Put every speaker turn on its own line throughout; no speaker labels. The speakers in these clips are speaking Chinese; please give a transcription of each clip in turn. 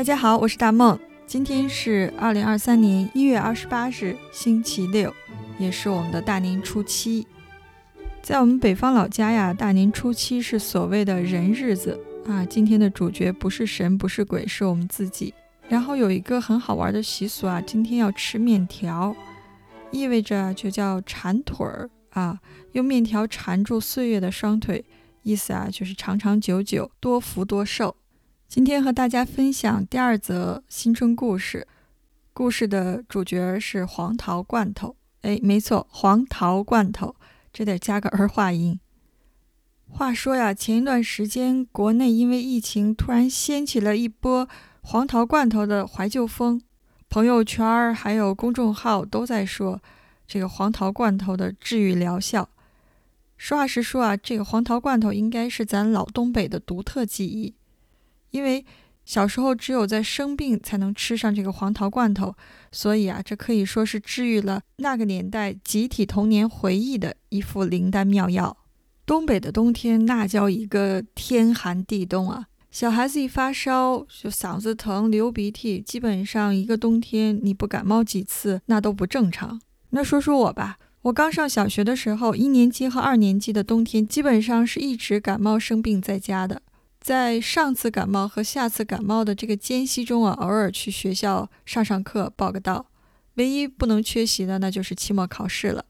大家好，我是大梦。今天是二零二三年一月二十八日，星期六，也是我们的大年初七。在我们北方老家呀，大年初七是所谓的人日子啊。今天的主角不是神，不是鬼，是我们自己。然后有一个很好玩的习俗啊，今天要吃面条，意味着就叫缠腿儿啊，用面条缠住岁月的双腿，意思啊就是长长久久，多福多寿。今天和大家分享第二则新春故事，故事的主角是黄桃罐头。哎，没错，黄桃罐头，这得加个儿化音。话说呀，前一段时间国内因为疫情，突然掀起了一波黄桃罐头的怀旧风，朋友圈儿还有公众号都在说这个黄桃罐头的治愈疗效。实话实说啊，这个黄桃罐头应该是咱老东北的独特记忆。因为小时候只有在生病才能吃上这个黄桃罐头，所以啊，这可以说是治愈了那个年代集体童年回忆的一副灵丹妙药。东北的冬天那叫一个天寒地冻啊！小孩子一发烧就嗓子疼、流鼻涕，基本上一个冬天你不感冒几次那都不正常。那说说我吧，我刚上小学的时候，一年级和二年级的冬天基本上是一直感冒生病在家的。在上次感冒和下次感冒的这个间隙中啊，偶尔去学校上上课报个到。唯一不能缺席的那就是期末考试了。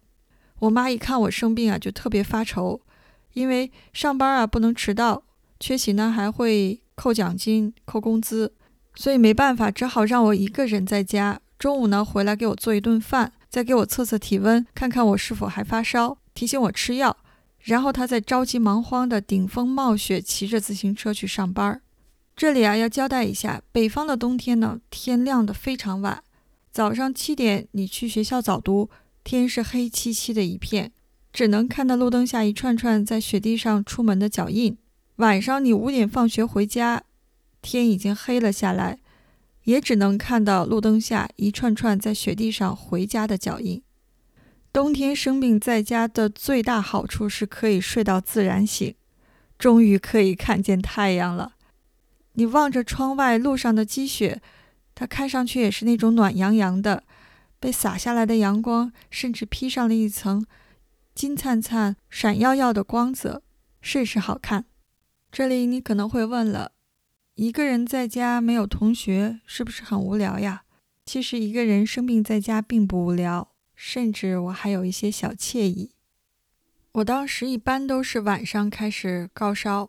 我妈一看我生病啊，就特别发愁，因为上班啊不能迟到，缺席呢还会扣奖金、扣工资，所以没办法，只好让我一个人在家。中午呢回来给我做一顿饭，再给我测测体温，看看我是否还发烧，提醒我吃药。然后他再着急忙慌地顶风冒雪骑着自行车去上班。这里啊要交代一下，北方的冬天呢，天亮的非常晚，早上七点你去学校早读，天是黑漆漆的一片，只能看到路灯下一串串在雪地上出门的脚印。晚上你五点放学回家，天已经黑了下来，也只能看到路灯下一串串在雪地上回家的脚印。冬天生病在家的最大好处是可以睡到自然醒，终于可以看见太阳了。你望着窗外路上的积雪，它看上去也是那种暖洋洋的，被洒下来的阳光甚至披上了一层金灿灿、闪耀耀的光泽，甚是好看。这里你可能会问了：一个人在家没有同学，是不是很无聊呀？其实一个人生病在家并不无聊。甚至我还有一些小惬意。我当时一般都是晚上开始高烧，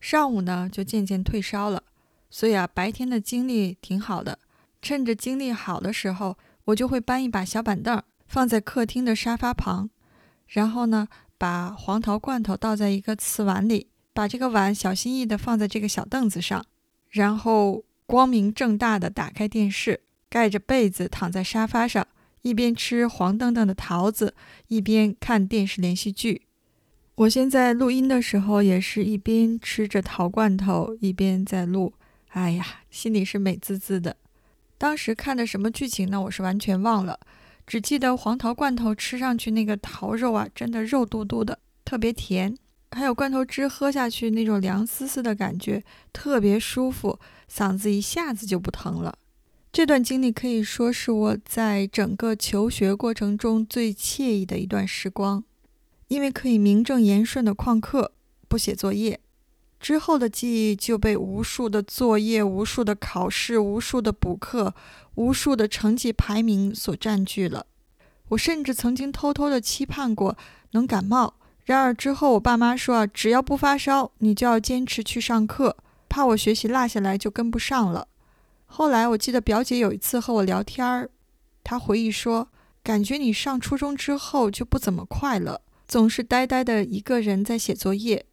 上午呢就渐渐退烧了，所以啊白天的精力挺好的。趁着精力好的时候，我就会搬一把小板凳放在客厅的沙发旁，然后呢把黄桃罐头倒在一个瓷碗里，把这个碗小心翼翼地放在这个小凳子上，然后光明正大的打开电视，盖着被子躺在沙发上。一边吃黄澄澄的桃子，一边看电视连续剧。我现在录音的时候，也是一边吃着桃罐头，一边在录。哎呀，心里是美滋滋的。当时看的什么剧情呢？我是完全忘了，只记得黄桃罐头吃上去那个桃肉啊，真的肉嘟嘟的，特别甜。还有罐头汁喝下去那种凉丝丝的感觉，特别舒服，嗓子一下子就不疼了。这段经历可以说是我在整个求学过程中最惬意的一段时光，因为可以名正言顺的旷课，不写作业。之后的记忆就被无数的作业、无数的考试、无数的补课、无数的成绩排名所占据了。我甚至曾经偷偷的期盼过能感冒，然而之后我爸妈说啊，只要不发烧，你就要坚持去上课，怕我学习落下来就跟不上了。后来我记得表姐有一次和我聊天儿，她回忆说，感觉你上初中之后就不怎么快乐，总是呆呆的一个人在写作业。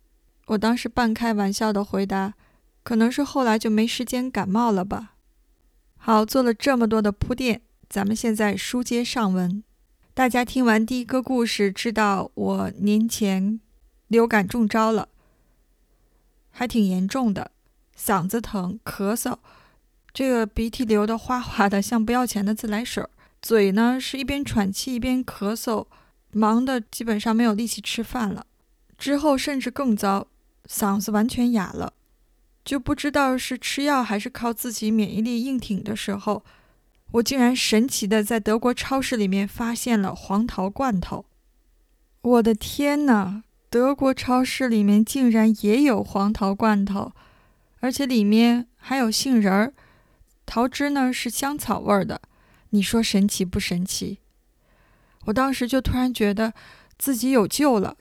我当时半开玩笑的回答，可能是后来就没时间感冒了吧。好，做了这么多的铺垫，咱们现在书接上文。大家听完第一个故事，知道我年前流感中招了，还挺严重的，嗓子疼，咳嗽。这个鼻涕流的哗哗的，像不要钱的自来水儿。嘴呢是一边喘气一边咳嗽，忙的基本上没有力气吃饭了。之后甚至更糟，嗓子完全哑了。就不知道是吃药还是靠自己免疫力硬挺的时候，我竟然神奇的在德国超市里面发现了黄桃罐头。我的天哪！德国超市里面竟然也有黄桃罐头，而且里面还有杏仁儿，桃汁呢是香草味儿的。你说神奇不神奇？我当时就突然觉得自己有救了，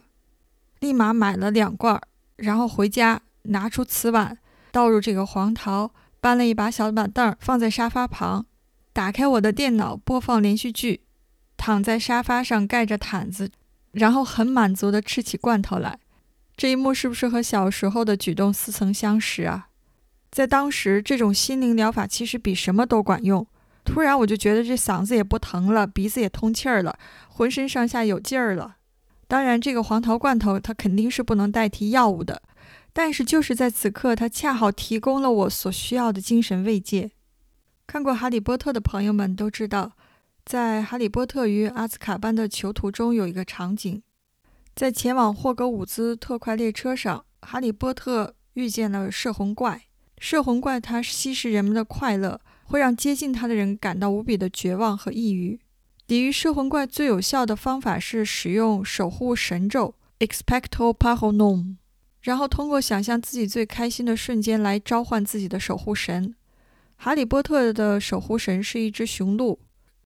立马买了两罐，然后回家拿出瓷碗，倒入这个黄桃，搬了一把小板凳放在沙发旁，打开我的电脑播放连续剧，躺在沙发上盖着毯子，然后很满足地吃起罐头来。这一幕是不是和小时候的举动似曾相识啊？在当时，这种心灵疗法其实比什么都管用。突然我就觉得这嗓子也不疼了，鼻子也通气儿了，浑身上下有劲儿了。当然，这个黄桃罐头它肯定是不能代替药物的，但是就是在此刻，它恰好提供了我所需要的精神慰藉。看过《哈利波特》的朋友们都知道，在《哈利波特与阿兹卡班的囚徒》中有一个场景，在前往霍格伍兹特快列车上，哈利波特遇见了摄魂怪。摄魂怪它吸食人们的快乐。会让接近它的人感到无比的绝望和抑郁。抵御摄魂怪最有效的方法是使用守护神咒 Expecto Patronum，然后通过想象自己最开心的瞬间来召唤自己的守护神。哈利波特的守护神是一只雄鹿，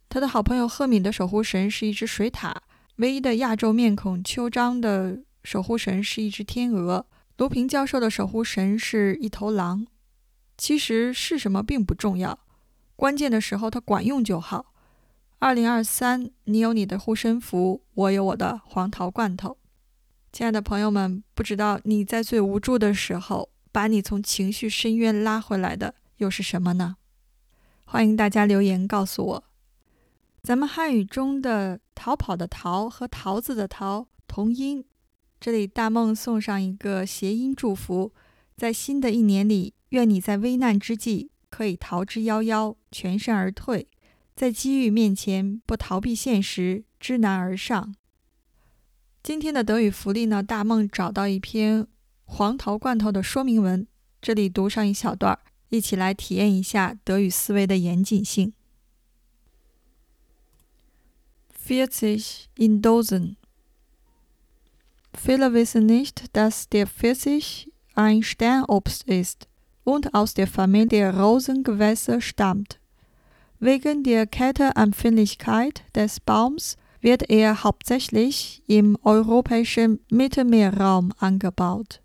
他的好朋友赫敏的守护神是一只水獭，唯一的亚洲面孔秋张的守护神是一只天鹅，卢平教授的守护神是一头狼。其实是什么并不重要。关键的时候，它管用就好。二零二三，你有你的护身符，我有我的黄桃罐头。亲爱的朋友们，不知道你在最无助的时候，把你从情绪深渊拉回来的又是什么呢？欢迎大家留言告诉我。咱们汉语中的“逃跑”的“逃”和“桃子”的“桃”同音。这里大梦送上一个谐音祝福，在新的一年里，愿你在危难之际。可以逃之夭夭，全身而退，在机遇面前不逃避现实，知难而上。今天的德语福利呢？大梦找到一篇黄桃罐头的说明文，这里读上一小段，一起来体验一下德语思维的严谨性。Vierzig in Dosen. Viele wissen nicht, dass der Pfirsich ein Sternobst ist. Und aus der Familie Rosengewässer stammt. Wegen der Kälteempfindlichkeit des Baums wird er hauptsächlich im europäischen Mittelmeerraum angebaut.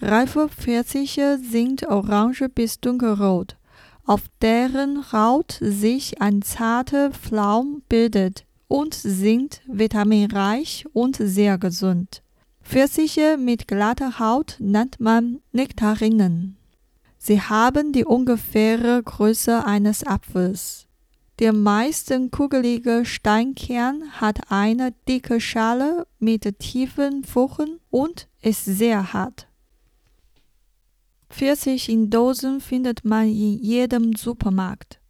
Reife Pfirsiche sind orange bis dunkelrot, auf deren Haut sich ein zarter Flaum bildet und sind vitaminreich und sehr gesund. Pfirsiche mit glatter Haut nennt man Nektarinen. Sie haben die ungefähre Größe eines Apfels. Der meisten kugelige Steinkern hat eine dicke Schale mit tiefen Furchen und ist sehr hart. Pfirsich in Dosen findet man in jedem Supermarkt.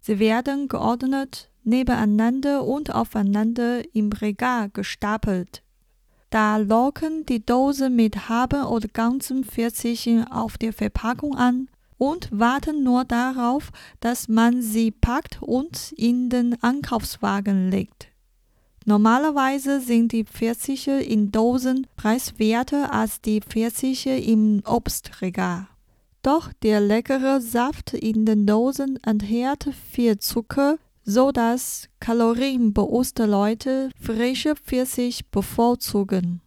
Sie werden geordnet nebeneinander und aufeinander im Regal gestapelt. Da locken die Dosen mit halben oder ganzen Pfirsichen auf der Verpackung an und warten nur darauf, dass man sie packt und in den Einkaufswagen legt. Normalerweise sind die Pfirsiche in Dosen preiswerter als die Pfirsiche im Obstregal. Doch der leckere Saft in den Dosen enthält viel Zucker, so dass kalorienbewusste Leute frische Pfirsich bevorzugen。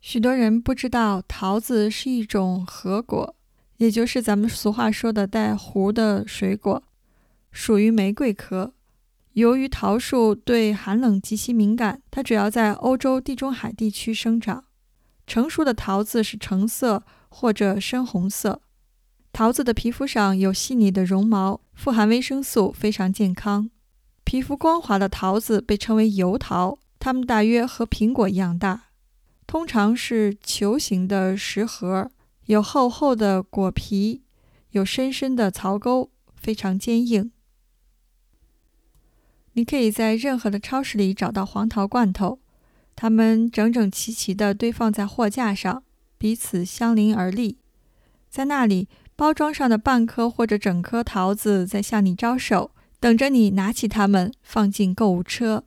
许多人不知道桃子是一种核果，也就是咱们俗话说的带核的水果，属于玫瑰科。由于桃树对寒冷极其敏感，它主要在欧洲地中海地区生长。成熟的桃子是橙色或者深红色。桃子的皮肤上有细腻的绒毛，富含维生素，非常健康。皮肤光滑的桃子被称为油桃，它们大约和苹果一样大，通常是球形的食核，有厚厚的果皮，有深深的槽沟，非常坚硬。你可以在任何的超市里找到黄桃罐头，它们整整齐齐地堆放在货架上，彼此相邻而立。在那里，包装上的半颗或者整颗桃子在向你招手，等着你拿起它们放进购物车。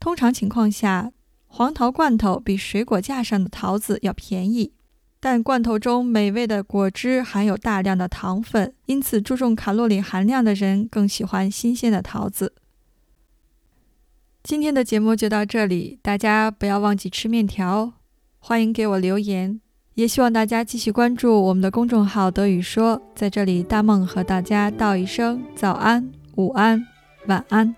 通常情况下，黄桃罐头比水果架上的桃子要便宜，但罐头中美味的果汁含有大量的糖分，因此注重卡路里含量的人更喜欢新鲜的桃子。今天的节目就到这里，大家不要忘记吃面条哦，欢迎给我留言，也希望大家继续关注我们的公众号“德语说”。在这里，大梦和大家道一声早安、午安、晚安。